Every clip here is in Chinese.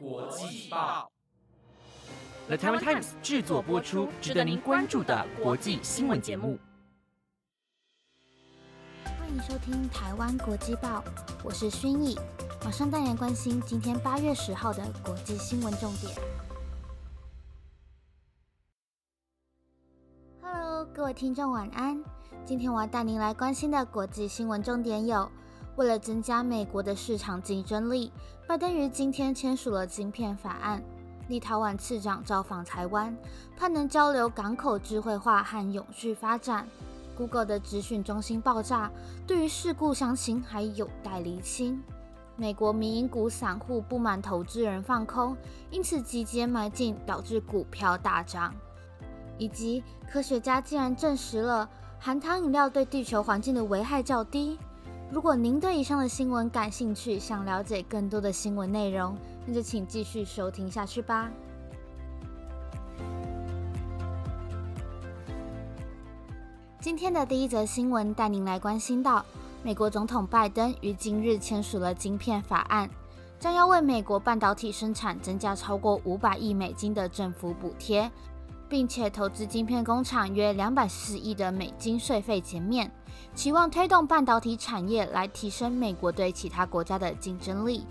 国际报，The Taiwan Times 制作播出，值得您关注的国际新闻节目。欢迎收听台湾国际报，我是薰逸，马上带您关心今天八月十号的国际新闻重点。Hello，各位听众晚安。今天我要带您来关心的国际新闻重点有。为了增加美国的市场竞争力，拜登于今天签署了晶片法案。立陶宛次长造访台湾，盼能交流港口智慧化和永续发展。Google 的资讯中心爆炸，对于事故详情还有待厘清。美国民营股散户不满投资人放空，因此集结买进，导致股票大涨。以及科学家竟然证实了含糖饮料对地球环境的危害较低。如果您对以上的新闻感兴趣，想了解更多的新闻内容，那就请继续收听下去吧。今天的第一则新闻带您来关心到，美国总统拜登于今日签署了晶片法案，将要为美国半导体生产增加超过五百亿美金的政府补贴。并且投资晶片工厂约两百四十亿的美金税费减免，期望推动半导体产业来提升美国对其他国家的竞争力。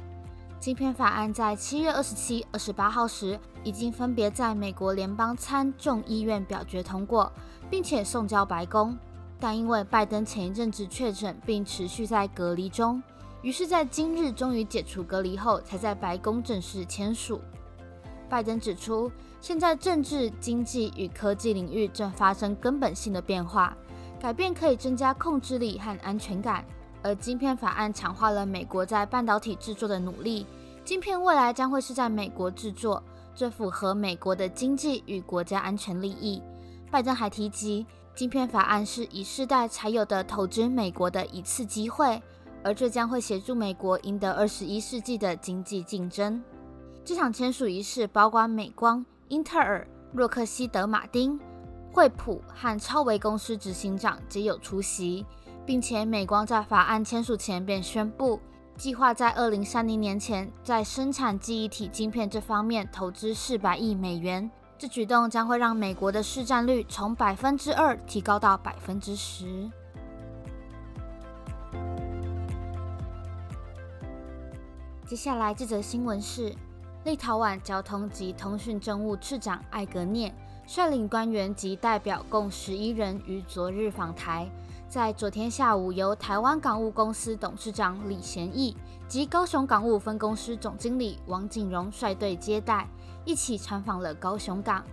晶片法案在七月二十七、二十八号时已经分别在美国联邦参众议院表决通过，并且送交白宫。但因为拜登前一阵子确诊并持续在隔离中，于是，在今日终于解除隔离后，才在白宫正式签署。拜登指出。现在政治、经济与科技领域正发生根本性的变化，改变可以增加控制力和安全感。而晶片法案强化了美国在半导体制作的努力，晶片未来将会是在美国制作，这符合美国的经济与国家安全利益。拜登还提及，晶片法案是以世代才有的投资美国的一次机会，而这将会协助美国赢得二十一世纪的经济竞争。这场签署仪式包括美光。英特尔、洛克希德马丁、惠普和超维公司执行长皆有出席，并且美光在法案签署前便宣布，计划在二零三零年前在生产记忆体晶片这方面投资四百亿美元。这举动将会让美国的市占率从百分之二提高到百分之十。接下来这则新闻是。立陶宛交通及通讯政务次长艾格涅率领官员及代表共十一人于昨日访台，在昨天下午，由台湾港务公司董事长李贤义及高雄港务分公司总经理王景荣率队接待，一起参访了高雄港。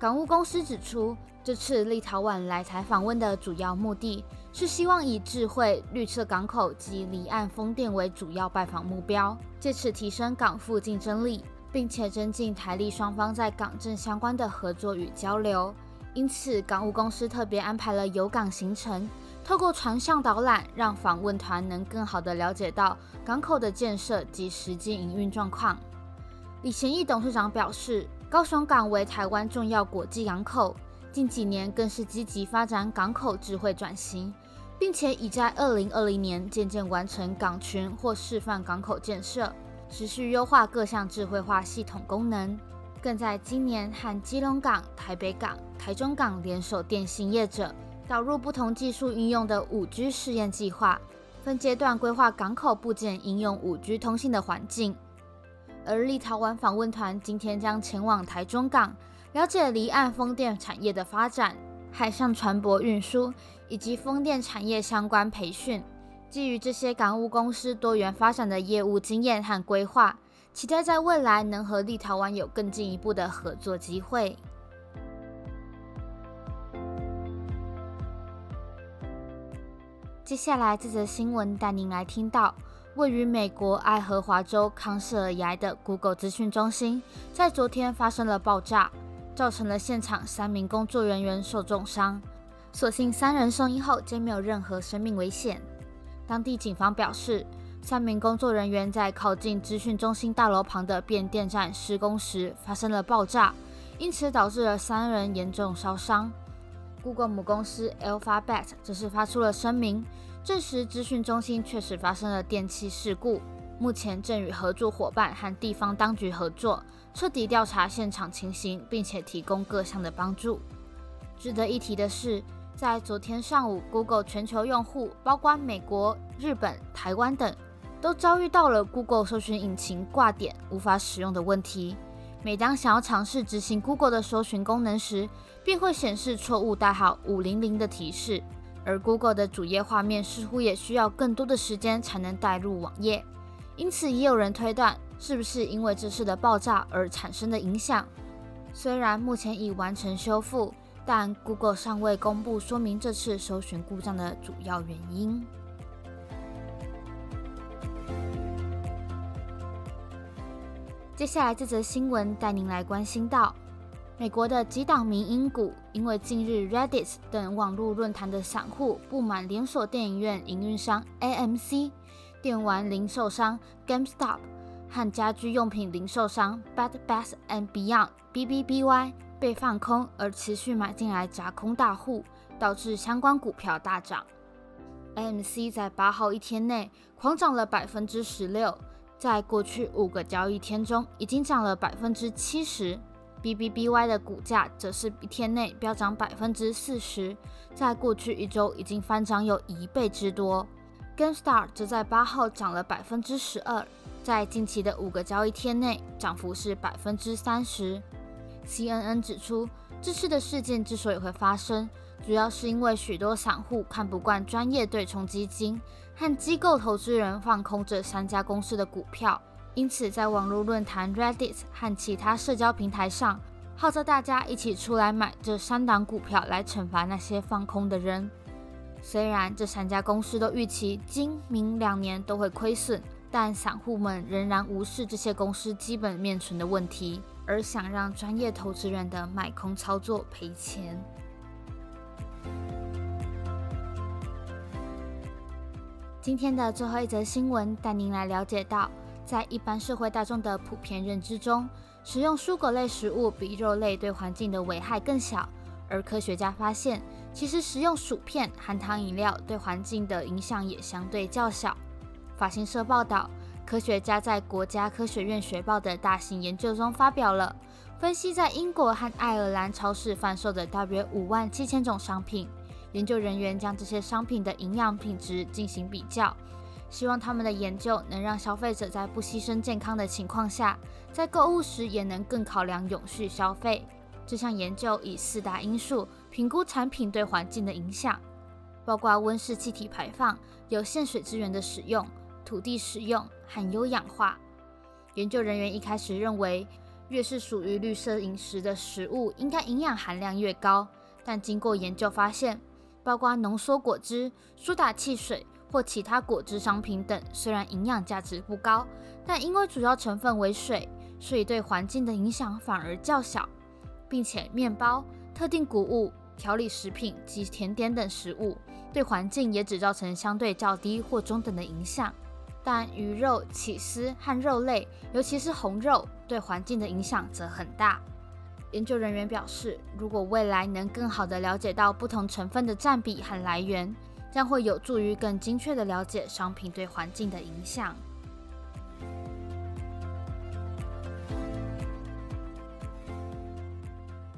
港务公司指出，这次立陶宛来台访问的主要目的是希望以智慧绿色港口及离岸风电为主要拜访目标，借此提升港埠竞争力，并且增进台立双方在港政相关的合作与交流。因此，港务公司特别安排了游港行程，透过船上导览，让访问团能更好地了解到港口的建设及实际营运状况。李贤义董事长表示，高雄港为台湾重要国际港口。近几年更是积极发展港口智慧转型，并且已在二零二零年渐渐完成港群或示范港口建设，持续优化各项智慧化系统功能。更在今年和基隆港、台北港、台中港联手电信业者，导入不同技术应用的五 G 试验计划，分阶段规划港口部件应用五 G 通信的环境。而立陶宛访问团今天将前往台中港。了解离岸风电产业的发展、海上船舶运输以及风电产业相关培训，基于这些港务公司多元发展的业务经验和规划，期待在未来能和立陶宛有更进一步的合作机会。接下来这则新闻带您来听到，位于美国爱荷华州康瑟尔崖的 Google 资讯中心，在昨天发生了爆炸。造成了现场三名工作人员受重伤，所幸三人送医后皆没有任何生命危险。当地警方表示，三名工作人员在靠近资讯中心大楼旁的变电站施工时发生了爆炸，因此导致了三人严重烧伤。Google 母公司 Alphabet 则是发出了声明，证实资讯中心确实发生了电气事故，目前正与合作伙伴和地方当局合作，彻底调查现场情形，并且提供各项的帮助。值得一提的是，在昨天上午，Google 全球用户，包括美国、日本、台湾等，都遭遇到了 Google 搜寻引擎挂点、无法使用的问题。每当想要尝试执行 Google 的搜寻功能时，便会显示错误代号五零零的提示。而 Google 的主页画面似乎也需要更多的时间才能带入网页，因此也有人推断，是不是因为这次的爆炸而产生的影响？虽然目前已完成修复，但 Google 尚未公布说明这次搜寻故障的主要原因。接下来这则新闻带您来关心到，美国的几档民营股因为近日 Reddit 等网络论坛的散户不满连锁电影院营运商 AMC、电玩零售商 GameStop 和家居用品零售商 Bed Bath and Beyond (BBBY) 被放空而持续买进来砸空大户，导致相关股票大涨。AMC 在八号一天内狂涨了百分之十六。在过去五个交易天中，已经涨了百分之七十。BBBY 的股价则是一天内飙涨百分之四十，在过去一周已经翻涨有一倍之多。GameStar 则在八号涨了百分之十二，在近期的五个交易天内，涨幅是百分之三十。CNN 指出，这次的事件之所以会发生，主要是因为许多散户看不惯专业对冲基金。和机构投资人放空这三家公司的股票，因此在网络论坛 Reddit 和其他社交平台上，号召大家一起出来买这三档股票，来惩罚那些放空的人。虽然这三家公司都预期今明两年都会亏损，但散户们仍然无视这些公司基本面存的问题，而想让专业投资人的买空操作赔钱。今天的最后一则新闻带您来了解到，在一般社会大众的普遍认知中，食用蔬果类食物比肉类对环境的危害更小。而科学家发现，其实食用薯片、含糖饮料对环境的影响也相对较小。法新社报道，科学家在国家科学院学报的大型研究中发表了分析，在英国和爱尔兰超市贩售的大约五万七千种商品。研究人员将这些商品的营养品质进行比较，希望他们的研究能让消费者在不牺牲健康的情况下，在购物时也能更考量永续消费。这项研究以四大因素评估产品对环境的影响，包括温室气体排放、有限水资源的使用、土地使用和优氧化。研究人员一开始认为，越是属于绿色饮食的食物，应该营养含量越高，但经过研究发现，包括浓缩果汁、苏打汽水或其他果汁商品等，虽然营养价值不高，但因为主要成分为水，所以对环境的影响反而较小，并且面包、特定谷物、调理食品及甜点等食物对环境也只造成相对较低或中等的影响，但鱼肉、起司和肉类，尤其是红肉，对环境的影响则很大。研究人员表示，如果未来能更好地了解到不同成分的占比和来源，将会有助于更精确地了解商品对环境的影响。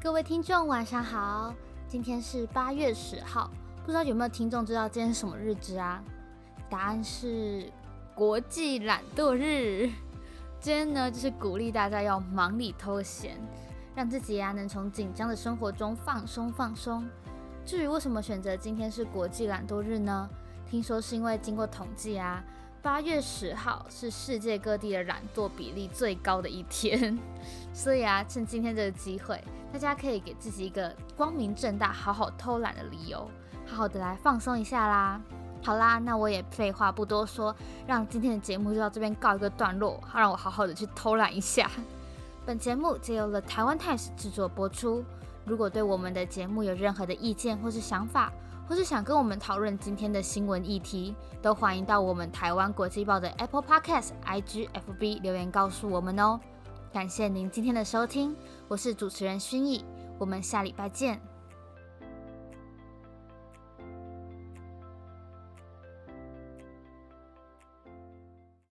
各位听众，晚上好，今天是八月十号，不知道有没有听众知道今天是什么日子啊？答案是国际懒惰日。今天呢，就是鼓励大家要忙里偷闲。让自己呀能从紧张的生活中放松放松。至于为什么选择今天是国际懒惰日呢？听说是因为经过统计啊，八月十号是世界各地的懒惰比例最高的一天，所以啊，趁今天这个机会，大家可以给自己一个光明正大好好偷懒的理由，好好的来放松一下啦。好啦，那我也废话不多说，让今天的节目就到这边告一个段落，好让我好好的去偷懒一下。本节目皆由了台湾 Times 制作播出。如果对我们的节目有任何的意见或是想法，或是想跟我们讨论今天的新闻议题，都欢迎到我们台湾国际报的 Apple Podcast、IG、FB 留言告诉我们哦。感谢您今天的收听，我是主持人薰逸，我们下礼拜见。